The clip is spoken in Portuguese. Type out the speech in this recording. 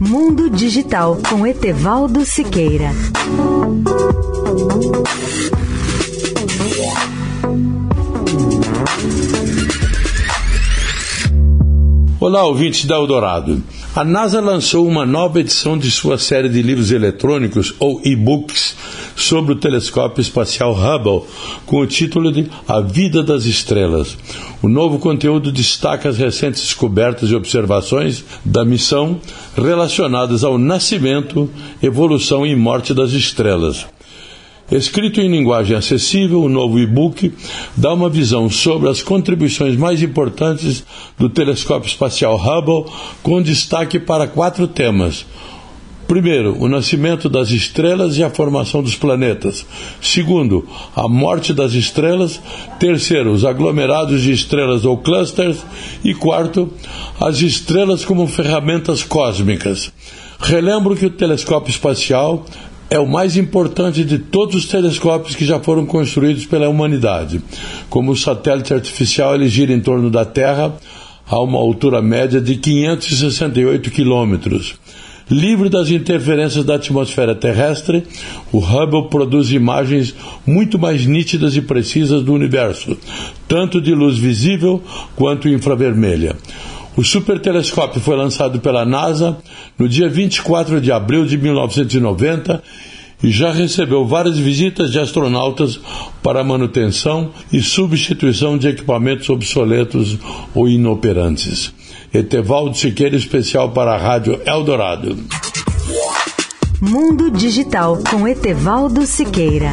Mundo Digital com Etevaldo Siqueira. Olá, ouvintes da Eldorado. A NASA lançou uma nova edição de sua série de livros eletrônicos, ou e-books, sobre o telescópio espacial Hubble, com o título de A Vida das Estrelas. O novo conteúdo destaca as recentes descobertas e observações da missão relacionadas ao nascimento, evolução e morte das estrelas. Escrito em linguagem acessível, o novo e-book dá uma visão sobre as contribuições mais importantes do telescópio espacial Hubble, com destaque para quatro temas. Primeiro, o nascimento das estrelas e a formação dos planetas. Segundo, a morte das estrelas. Terceiro, os aglomerados de estrelas ou clusters. E quarto, as estrelas como ferramentas cósmicas. Relembro que o telescópio espacial é o mais importante de todos os telescópios que já foram construídos pela humanidade. Como o satélite artificial, ele gira em torno da Terra a uma altura média de 568 quilômetros. Livre das interferências da atmosfera terrestre, o Hubble produz imagens muito mais nítidas e precisas do universo, tanto de luz visível quanto infravermelha. O supertelescópio foi lançado pela NASA no dia 24 de abril de 1990 e já recebeu várias visitas de astronautas para manutenção e substituição de equipamentos obsoletos ou inoperantes. Etevaldo Siqueira, especial para a Rádio Eldorado. Mundo Digital com Etevaldo Siqueira.